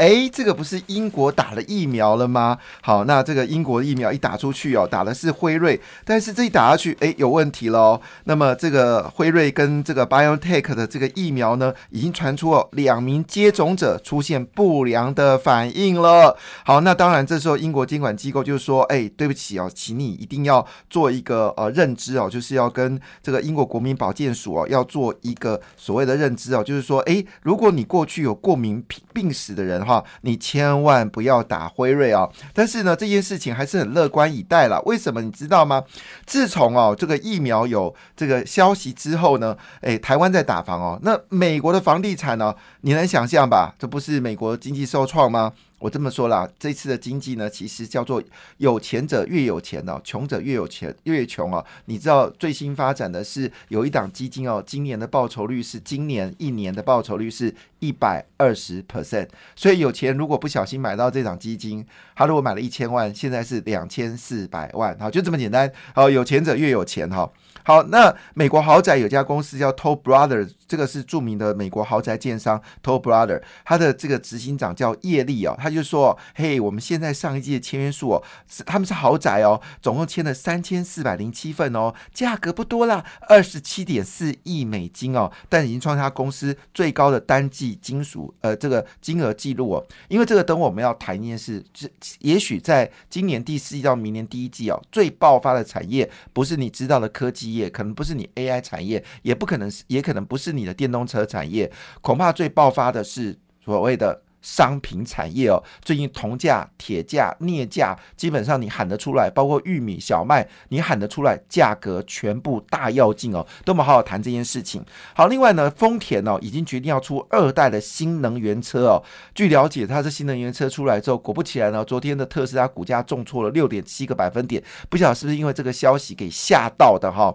哎，这个不是英国打了疫苗了吗？好，那这个英国疫苗一打出去哦，打的是辉瑞，但是这一打下去，哎，有问题喽。那么这个辉瑞跟这个 BioNTech 的这个疫苗呢，已经传出哦，两名接种者出现不良的反应了。好，那当然这时候英国监管机构就说，哎，对不起哦，请你一定要做一个呃认知哦，就是要跟这个英国国民保健署哦，要做一个所谓的认知哦，就是说，哎，如果你过去有过敏病病史的人。你千万不要打辉瑞啊。但是呢，这件事情还是很乐观以待了。为什么你知道吗？自从哦这个疫苗有这个消息之后呢，诶，台湾在打防哦，那美国的房地产呢，你能想象吧？这不是美国经济受创吗？我这么说啦，这次的经济呢，其实叫做有钱者越有钱哦，穷者越有钱越穷哦。你知道最新发展的是有一档基金哦，今年的报酬率是今年一年的报酬率是一百二十 percent。所以有钱如果不小心买到这档基金，他如果买了一千万，现在是两千四百万，好，就这么简单。好，有钱者越有钱哈。好，那美国豪宅有家公司叫 Toll Brothers，这个是著名的美国豪宅建商 Toll Brothers，他的这个执行长叫叶利哦，他就说，嘿，我们现在上一季的签约数哦，是他们是豪宅哦，总共签了三千四百零七份哦，价格不多啦，二十七点四亿美金哦，但已经创下公司最高的单季金属呃这个金额记录哦，因为这个等我们要谈一件事，这也许在今年第四季到明年第一季哦，最爆发的产业不是你知道的科技。业可能不是你 AI 产业，也不可能是，也可能不是你的电动车产业，恐怕最爆发的是所谓的。商品产业哦，最近铜价、铁价、镍价，基本上你喊得出来，包括玉米、小麦，你喊得出来，价格全部大跃进哦。都我们好好谈这件事情。好，另外呢，丰田哦已经决定要出二代的新能源车哦。据了解，它是新能源车出来之后，果不其然呢，昨天的特斯拉股价重挫了六点七个百分点，不晓得是不是因为这个消息给吓到的哈。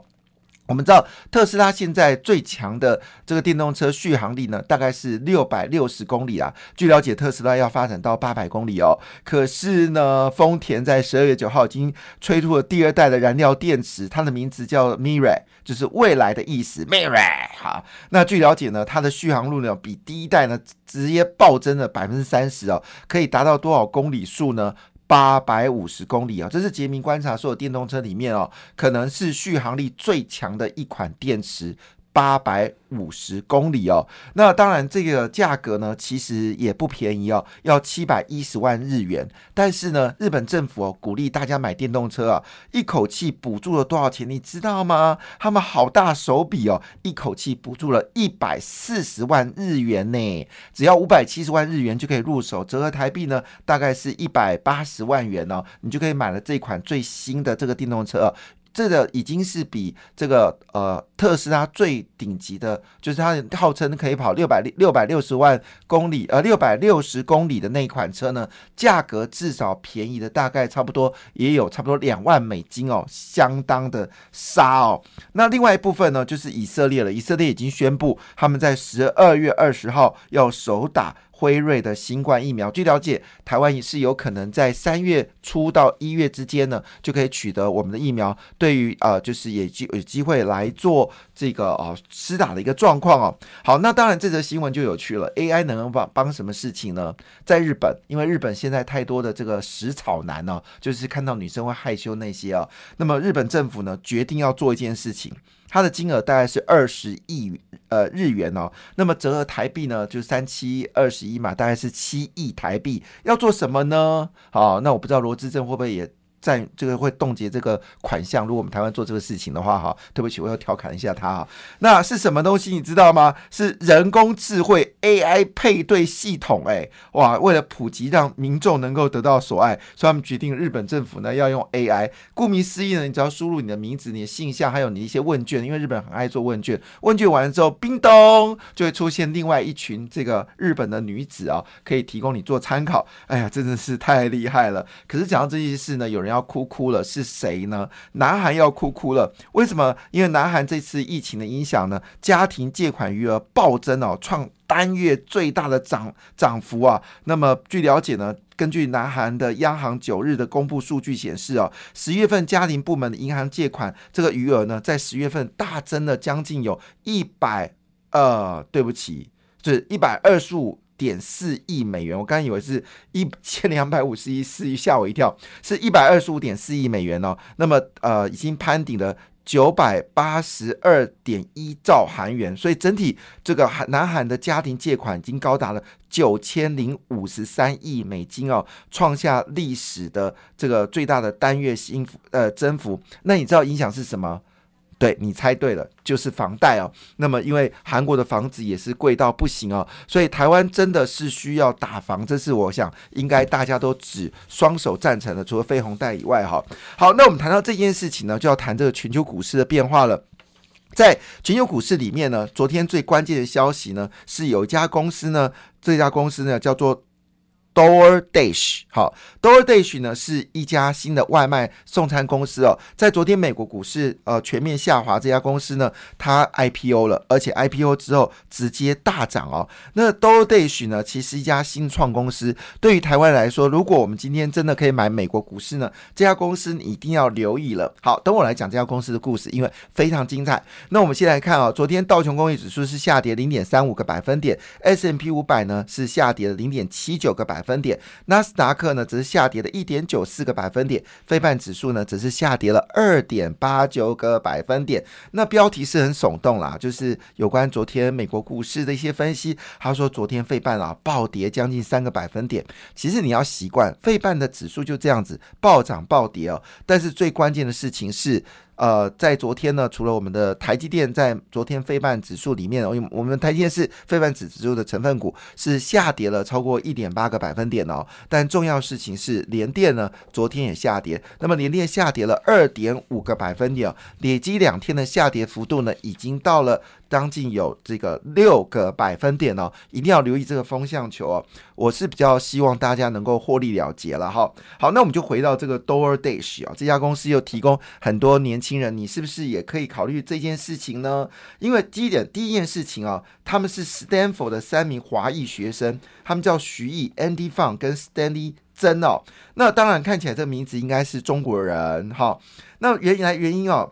我们知道特斯拉现在最强的这个电动车续航力呢，大概是六百六十公里啊。据了解，特斯拉要发展到八百公里哦。可是呢，丰田在十二月九号已经推出了第二代的燃料电池，它的名字叫 Mirai，就是未来的意思。Mirai，好。那据了解呢，它的续航路呢比第一代呢直接暴增了百分之三十哦，可以达到多少公里数呢？八百五十公里啊，这是杰明观察所有电动车里面哦，可能是续航力最强的一款电池。八百五十公里哦，那当然这个价格呢，其实也不便宜哦，要七百一十万日元。但是呢，日本政府哦鼓励大家买电动车啊，一口气补助了多少钱？你知道吗？他们好大手笔哦，一口气补助了一百四十万日元呢，只要五百七十万日元就可以入手，折合台币呢大概是一百八十万元哦，你就可以买了这款最新的这个电动车。这个已经是比这个呃特斯拉最顶级的，就是它号称可以跑六百六百六十万公里，呃六百六十公里的那一款车呢，价格至少便宜的大概差不多也有差不多两万美金哦，相当的杀哦。那另外一部分呢，就是以色列了，以色列已经宣布他们在十二月二十号要首打。辉瑞的新冠疫苗，据了解，台湾也是有可能在三月初到一月之间呢，就可以取得我们的疫苗。对于呃，就是也机有机会来做这个哦施打的一个状况哦。好，那当然这则新闻就有趣了，AI 能帮帮什么事情呢？在日本，因为日本现在太多的这个食草男呢，就是看到女生会害羞那些啊，那么日本政府呢决定要做一件事情。它的金额大概是二十亿呃日元哦，那么折合台币呢，就是三七二十一嘛，大概是七亿台币。要做什么呢？好，那我不知道罗志正会不会也。在这个会冻结这个款项，如果我们台湾做这个事情的话，哈，对不起，我要调侃一下他哈。那是什么东西？你知道吗？是人工智慧 AI 配对系统。哎，哇，为了普及，让民众能够得到所爱，所以他们决定日本政府呢要用 AI。顾名思义呢，你只要输入你的名字、你的姓项，还有你一些问卷，因为日本很爱做问卷。问卷完了之后，叮咚，就会出现另外一群这个日本的女子啊，可以提供你做参考。哎呀，真的是太厉害了。可是讲到这件事呢，有人要。要哭哭了，是谁呢？南韩要哭哭了，为什么？因为南韩这次疫情的影响呢，家庭借款余额暴增哦，创单月最大的涨涨幅啊。那么据了解呢，根据南韩的央行九日的公布数据显示哦，十月份家庭部门的银行借款这个余额呢，在十月份大增了将近有一百呃，对不起，是一百二十五。点四亿美元，我刚以为是一千两百五十亿，四亿吓我一跳，是一百二十五点四亿美元哦。那么呃，已经攀顶了九百八十二点一兆韩元，所以整体这个韩南韩的家庭借款已经高达了九千零五十三亿美金哦，创下历史的这个最大的单月新呃增幅。那你知道影响是什么？对你猜对了，就是房贷哦。那么，因为韩国的房子也是贵到不行哦，所以台湾真的是需要打房，这是我想应该大家都只双手赞成的。除了飞鸿贷以外，哈，好，那我们谈到这件事情呢，就要谈这个全球股市的变化了。在全球股市里面呢，昨天最关键的消息呢，是有一家公司呢，这家公司呢叫做。DoorDash，好，DoorDash 呢是一家新的外卖送餐公司哦。在昨天美国股市呃全面下滑，这家公司呢它 IPO 了，而且 IPO 之后直接大涨哦。那 DoorDash 呢其实一家新创公司，对于台湾来说，如果我们今天真的可以买美国股市呢，这家公司你一定要留意了。好，等我来讲这家公司的故事，因为非常精彩。那我们先来看啊，昨天道琼工业指数是下跌零点三五个百分点，S&P 五百呢是下跌了零点七九个百。分点，纳斯达克呢只是下跌了一点九四个百分点，非半指数呢只是下跌了二点八九个百分点。那标题是很耸动啦，就是有关昨天美国股市的一些分析。他说昨天费半啊暴跌将近三个百分点。其实你要习惯费半的指数就这样子暴涨暴跌哦。但是最关键的事情是。呃，在昨天呢，除了我们的台积电在昨天非半指数里面，我们台积电是非半指数的成分股，是下跌了超过一点八个百分点哦。但重要事情是，联电呢昨天也下跌，那么联电下跌了二点五个百分点，累积两天的下跌幅度呢，已经到了。将近有这个六个百分点哦，一定要留意这个风向球哦。我是比较希望大家能够获利了结了哈。好，那我们就回到这个 DoorDash 啊，这家公司又提供很多年轻人，你是不是也可以考虑这件事情呢？因为第一点，第一件事情啊，他们是 Stanford 的三名华裔学生，他们叫徐毅、Andy Fang 跟 Stanley 曾哦。那当然看起来这名字应该是中国人哈。那原来原因哦。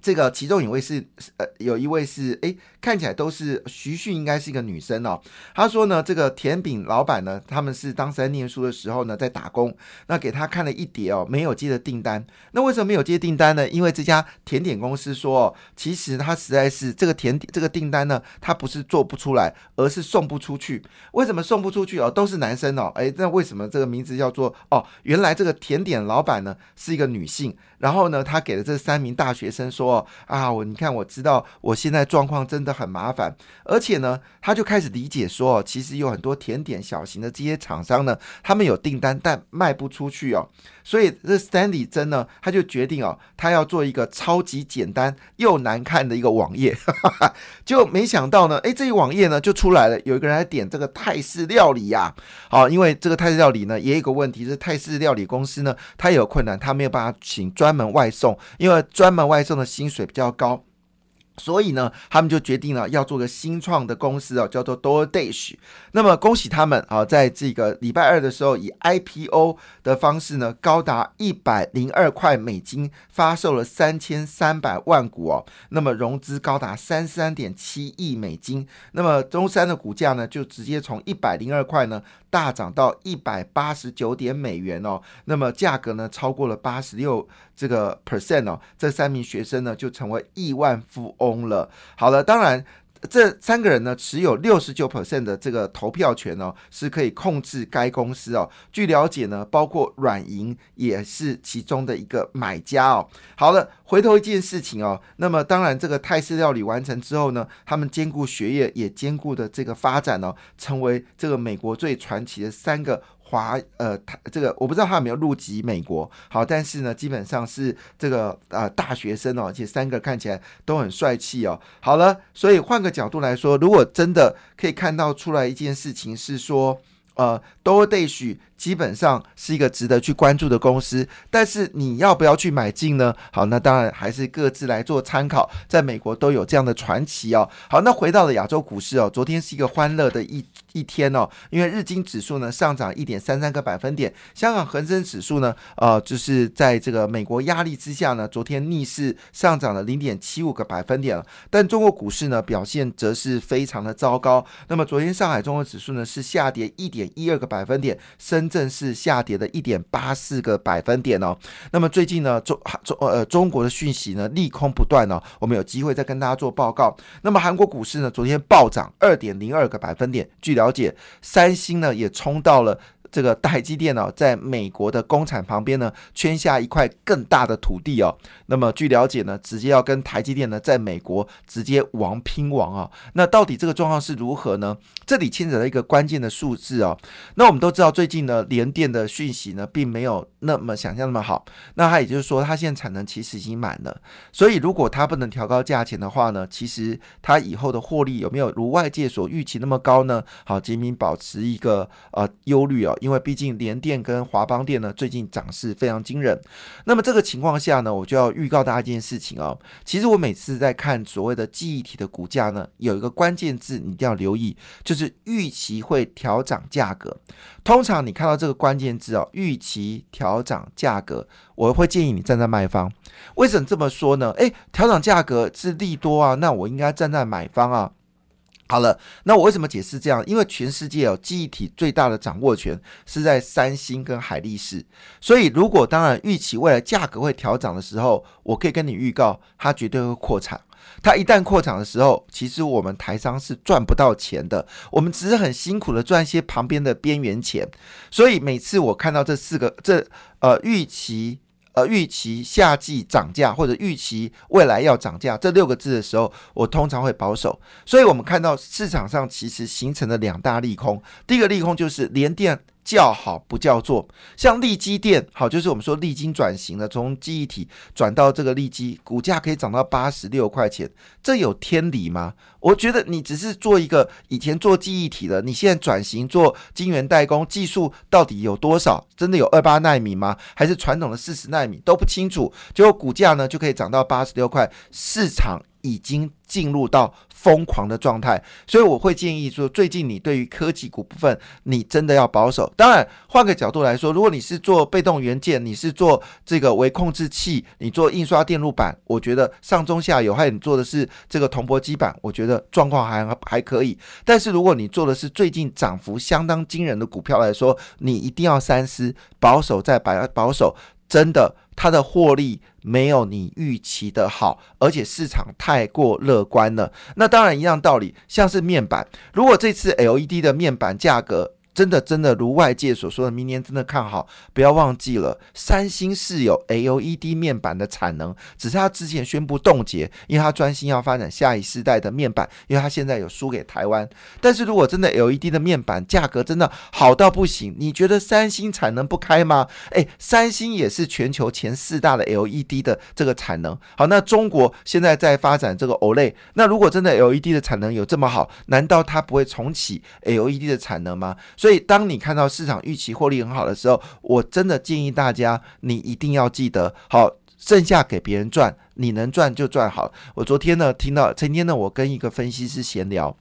这个其中一位是呃，有一位是哎。看起来都是徐旭，应该是一个女生哦。她说呢，这个甜饼老板呢，他们是当时在念书的时候呢，在打工，那给他看了一叠哦，没有接的订单。那为什么没有接订单呢？因为这家甜点公司说，哦其实他实在是这个甜点这个订单呢，他不是做不出来，而是送不出去。为什么送不出去哦？都是男生哦。哎，那为什么这个名字叫做哦？原来这个甜点老板呢是一个女性，然后呢，他给了这三名大学生说啊，我你看我知道我现在状况真的。很麻烦，而且呢，他就开始理解说，其实有很多甜点小型的这些厂商呢，他们有订单但卖不出去哦。所以这 Stanley 真呢，他就决定哦，他要做一个超级简单又难看的一个网页，就没想到呢，哎，这一网页呢就出来了，有一个人来点这个泰式料理呀，好，因为这个泰式料理呢也有一个问题，是泰式料理公司呢，他有困难，他没有办法请专专门外送，因为专门外送的薪水比较高。所以呢，他们就决定了要做个新创的公司哦，叫做 DoorDash。那么恭喜他们啊，在这个礼拜二的时候，以 IPO 的方式呢，高达一百零二块美金，发售了三千三百万股哦。那么融资高达三十三点七亿美金。那么中山的股价呢，就直接从一百零二块呢。大涨到一百八十九点美元哦，那么价格呢超过了八十六这个 percent 哦，这三名学生呢就成为亿万富翁了。好了，当然。这三个人呢，持有六十九 percent 的这个投票权哦，是可以控制该公司哦。据了解呢，包括软银也是其中的一个买家哦。好了，回头一件事情哦，那么当然这个泰式料理完成之后呢，他们兼顾学业也兼顾的这个发展哦，成为这个美国最传奇的三个。华呃，他这个我不知道他有没有入籍美国，好，但是呢，基本上是这个呃大学生哦，而且三个看起来都很帅气哦。好了，所以换个角度来说，如果真的可以看到出来一件事情是说。呃 d o r d a s h 基本上是一个值得去关注的公司，但是你要不要去买进呢？好，那当然还是各自来做参考。在美国都有这样的传奇哦。好，那回到了亚洲股市哦，昨天是一个欢乐的一一天哦，因为日经指数呢上涨一点三三个百分点，香港恒生指数呢，呃，就是在这个美国压力之下呢，昨天逆势上涨了零点七五个百分点了但中国股市呢表现则是非常的糟糕。那么昨天上海综合指数呢是下跌一点一二个百分点，深正式下跌的一点八四个百分点哦。那么最近呢，中中呃中国的讯息呢利空不断哦，我们有机会再跟大家做报告。那么韩国股市呢，昨天暴涨二点零二个百分点。据了解，三星呢也冲到了。这个台积电呢，在美国的工厂旁边呢，圈下一块更大的土地哦。那么据了解呢，直接要跟台积电呢，在美国直接王拼王啊。那到底这个状况是如何呢？这里牵扯到一个关键的数字哦。那我们都知道，最近呢，联电的讯息呢，并没有那么想象那么好。那它也就是说，它现在产能其实已经满了。所以如果它不能调高价钱的话呢，其实它以后的获利有没有如外界所预期那么高呢？好，杰明保持一个呃忧虑哦。因为毕竟联电跟华邦电呢最近涨势非常惊人，那么这个情况下呢，我就要预告大家一件事情哦。其实我每次在看所谓的记忆体的股价呢，有一个关键字你一定要留意，就是预期会调涨价格。通常你看到这个关键字哦，预期调涨价格，我会建议你站在卖方。为什么这么说呢？诶，调涨价格是利多啊，那我应该站在买方啊。好了，那我为什么解释这样？因为全世界哦，记忆体最大的掌握权是在三星跟海力士，所以如果当然预期未来价格会调涨的时候，我可以跟你预告，它绝对会扩产。它一旦扩产的时候，其实我们台商是赚不到钱的，我们只是很辛苦的赚一些旁边的边缘钱。所以每次我看到这四个这呃预期。呃，预期夏季涨价或者预期未来要涨价这六个字的时候，我通常会保守。所以，我们看到市场上其实形成了两大利空。第一个利空就是连电。叫好不叫座，像利基电好，就是我们说利金转型了，从记忆体转到这个利基，股价可以涨到八十六块钱，这有天理吗？我觉得你只是做一个以前做记忆体的，你现在转型做晶圆代工，技术到底有多少？真的有二八纳米吗？还是传统的四十纳米都不清楚，结果股价呢就可以涨到八十六块，市场。已经进入到疯狂的状态，所以我会建议说，最近你对于科技股部分，你真的要保守。当然，换个角度来说，如果你是做被动元件，你是做这个微控制器，你做印刷电路板，我觉得上中下游，还有你做的是这个铜箔基板，我觉得状况还还可以。但是如果你做的是最近涨幅相当惊人的股票来说，你一定要三思，保守再保保守。真的，它的获利没有你预期的好，而且市场太过乐观了。那当然一样道理，像是面板，如果这次 LED 的面板价格。真的，真的如外界所说的，明年真的看好。不要忘记了，三星是有 LED 面板的产能，只是它之前宣布冻结，因为它专心要发展下一世代的面板，因为它现在有输给台湾。但是如果真的 LED 的面板价格真的好到不行，你觉得三星产能不开吗？诶，三星也是全球前四大的 LED 的这个产能。好，那中国现在在发展这个 OLED，那如果真的 LED 的产能有这么好，难道它不会重启 LED 的产能吗？所以。所以，当你看到市场预期获利很好的时候，我真的建议大家，你一定要记得，好，剩下给别人赚，你能赚就赚好。我昨天呢，听到今天呢，我跟一个分析师闲聊，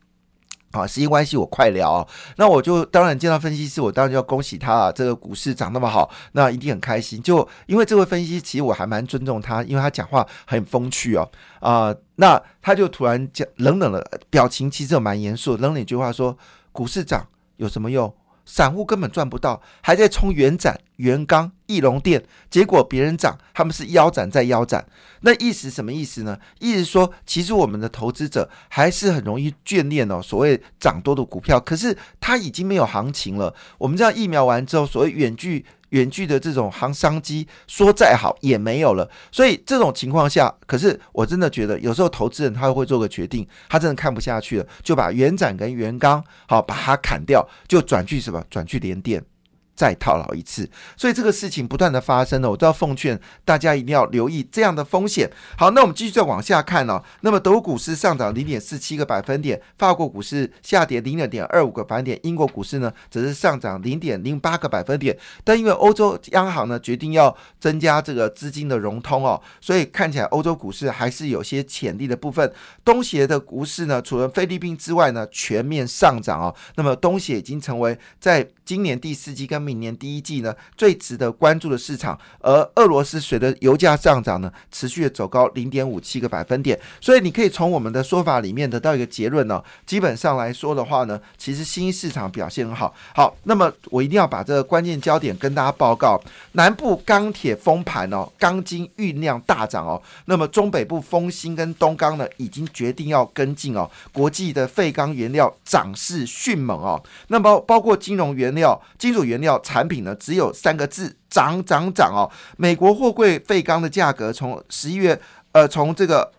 啊，时间关系我快聊，那我就当然见到分析师，我当然就要恭喜他啊，这个股市涨那么好，那一定很开心。就因为这位分析师，其实我还蛮尊重他，因为他讲话很风趣哦，啊，那他就突然讲冷冷的表情，其实蛮严肃，冷冷一句话说，股市涨有什么用？散户根本赚不到，还在冲元展、元钢、翼龙电，结果别人涨，他们是腰斩再腰斩。那意思什么意思呢？意思说，其实我们的投资者还是很容易眷恋哦，所谓涨多的股票，可是它已经没有行情了。我们这样疫苗完之后，所谓远距。远距的这种行商机说再好也没有了，所以这种情况下，可是我真的觉得有时候投资人他会做个决定，他真的看不下去了，就把原展跟原钢好把它砍掉，就转去什么？转去连电。再套牢一次。所以这个事情不断的发生呢，我都要奉劝大家一定要留意这样的风险。好，那我们继续再往下看哦。那么德国股市上涨零点四七个百分点，法国股市下跌零点二五个百分点，英国股市呢则是上涨零点零八个百分点。但因为欧洲央行呢决定要增加这个资金的融通哦，所以看起来欧洲股市还是有些潜力的部分。东协的股市呢，除了菲律宾之外呢，全面上涨哦。那么东协已经成为在今年第四季跟明年第一季呢最值得关注的市场。而俄罗斯随着油价上涨呢，持续的走高零点五七个百分点。所以你可以从我们的说法里面得到一个结论呢，基本上来说的话呢，其实新兴市场表现很好。好，那么我一定要把这个关键焦点跟大家报告：南部钢铁封盘哦，钢筋运量大涨哦。那么中北部丰兴跟东钢呢，已经决定要跟进哦。国际的废钢原料涨势迅猛哦。那么包括金融原料、料金属原料产品呢，只有三个字：涨涨涨哦。美国货柜废钢的价格从十一月，呃，从这个。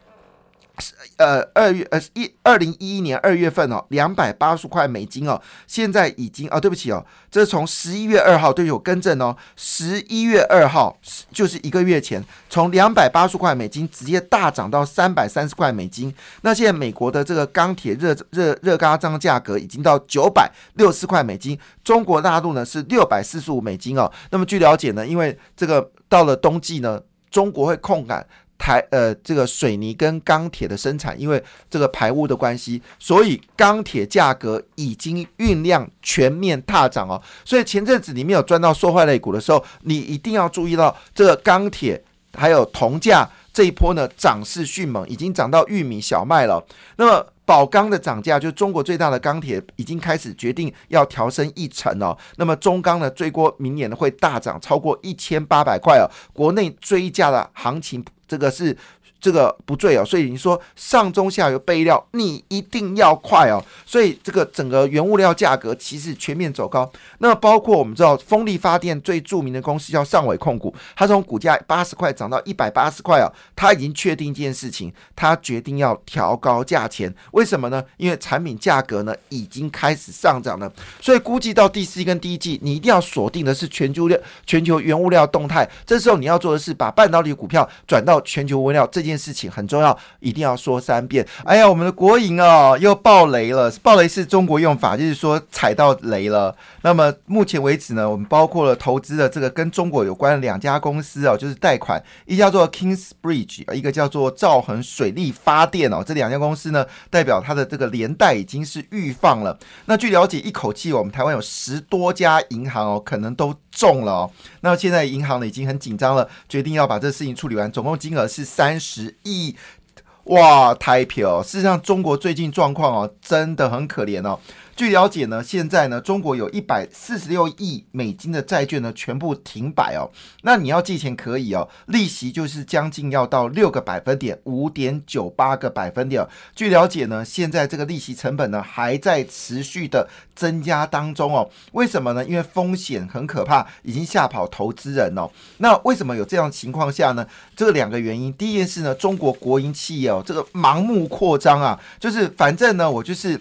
呃，二月呃一二零一一年二月份哦，两百八十块美金哦，现在已经哦，对不起哦，这是从十一月二号，对，有更正哦，十一月二号就是一个月前，从两百八十块美金直接大涨到三百三十块美金。那现在美国的这个钢铁热热热轧钢价格已经到九百六十块美金，中国大陆呢是六百四十五美金哦。那么据了解呢，因为这个到了冬季呢，中国会控感。台呃，这个水泥跟钢铁的生产，因为这个排污的关系，所以钢铁价格已经酝酿全面大涨哦。所以前阵子你没有赚到受坏类股的时候，你一定要注意到这个钢铁还有铜价这一波呢涨势迅猛，已经涨到玉米、小麦了。那么宝钢的涨价，就中国最大的钢铁，已经开始决定要调升一成哦。那么中钢呢，最多明年呢会大涨超过一千八百块哦。国内追价的行情。这个是。这个不对哦，所以你说上中下游备料，你一定要快哦。所以这个整个原物料价格其实全面走高。那包括我们知道风力发电最著名的公司叫上尾控股，它从股价八十块涨到一百八十块哦，它已经确定一件事情，它决定要调高价钱。为什么呢？因为产品价格呢已经开始上涨了。所以估计到第四季跟第一季，你一定要锁定的是全球料全球原物料动态。这时候你要做的是把半导体股票转到全球物料这。件事情很重要，一定要说三遍。哎呀，我们的国营哦又爆雷了，爆雷是中国用法，就是说踩到雷了。那么目前为止呢，我们包括了投资的这个跟中国有关的两家公司哦，就是贷款，一叫做 Kingsbridge，一个叫做兆恒水利发电哦。这两家公司呢，代表它的这个连带已经是预放了。那据了解，一口气我们台湾有十多家银行哦，可能都中了。那现在银行呢已经很紧张了，决定要把这事情处理完，总共金额是三十。亿哇，太票！事实上，中国最近状况哦，真的很可怜哦。据了解呢，现在呢，中国有一百四十六亿美金的债券呢，全部停摆哦。那你要借钱可以哦，利息就是将近要到六个百分点，五点九八个百分点。据了解呢，现在这个利息成本呢，还在持续的增加当中哦。为什么呢？因为风险很可怕，已经吓跑投资人哦。那为什么有这样情况下呢？这两个原因，第一件事呢，中国国营企业哦，这个盲目扩张啊，就是反正呢，我就是。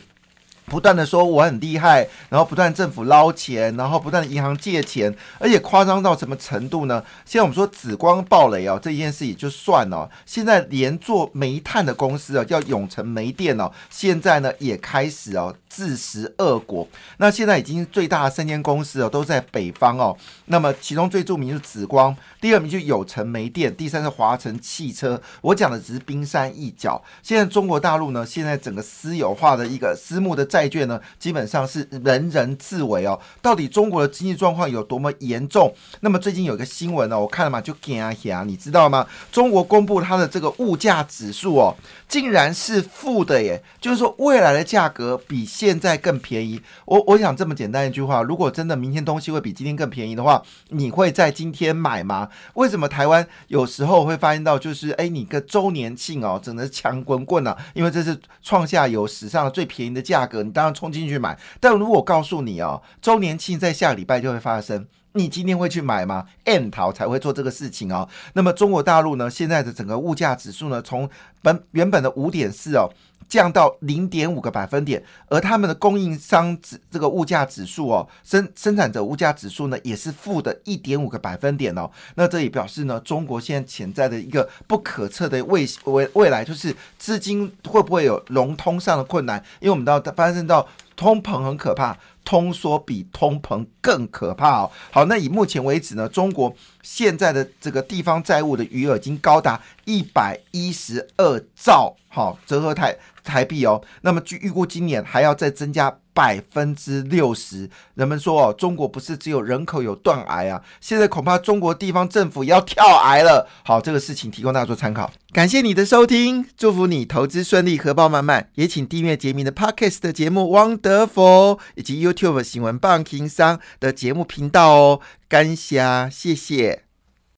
不断的说我很厉害，然后不断政府捞钱，然后不断的银行借钱，而且夸张到什么程度呢？现在我们说紫光暴雷哦，这件事也就算了，现在连做煤炭的公司啊，叫永城煤电哦，现在呢也开始哦自食恶果。那现在已经最大的三间公司哦都在北方哦，那么其中最著名是紫光，第二名就有成煤电，第三是华晨汽车。我讲的只是冰山一角。现在中国大陆呢，现在整个私有化的一个私募的债。债券呢，基本上是人人自危哦。到底中国的经济状况有多么严重？那么最近有一个新闻呢，我看了嘛，就惊吓，你知道吗？中国公布它的这个物价指数哦，竟然是负的耶，就是说未来的价格比现在更便宜。我我想这么简单一句话：如果真的明天东西会比今天更便宜的话，你会在今天买吗？为什么台湾有时候会发现到，就是哎，你个周年庆哦，整的强滚滚啊，因为这是创下有史上最便宜的价格。当然冲进去买，但如果告诉你哦，周年庆在下礼拜就会发生，你今天会去买吗？N 淘才会做这个事情哦。那么中国大陆呢，现在的整个物价指数呢，从本原本的五点四哦。降到零点五个百分点，而他们的供应商指这个物价指数哦，生生产者物价指数呢也是负的一点五个百分点哦。那这也表示呢，中国现在潜在的一个不可测的未未未来，就是资金会不会有融通上的困难？因为我们到发生到通膨很可怕。通缩比通膨更可怕哦。好，那以目前为止呢，中国现在的这个地方债务的余额已经高达一百一十二兆，好，折合台台币哦。那么据预估，今年还要再增加。百分之六十，人们说哦，中国不是只有人口有断崖啊，现在恐怕中国地方政府要跳崖了。好，这个事情提供大家做参考。感谢你的收听，祝福你投资顺利，荷包满满。也请订阅杰明的 Podcast 的节目《汪德佛》，以及 YouTube 新闻棒情商的节目频道哦。感谢，谢谢。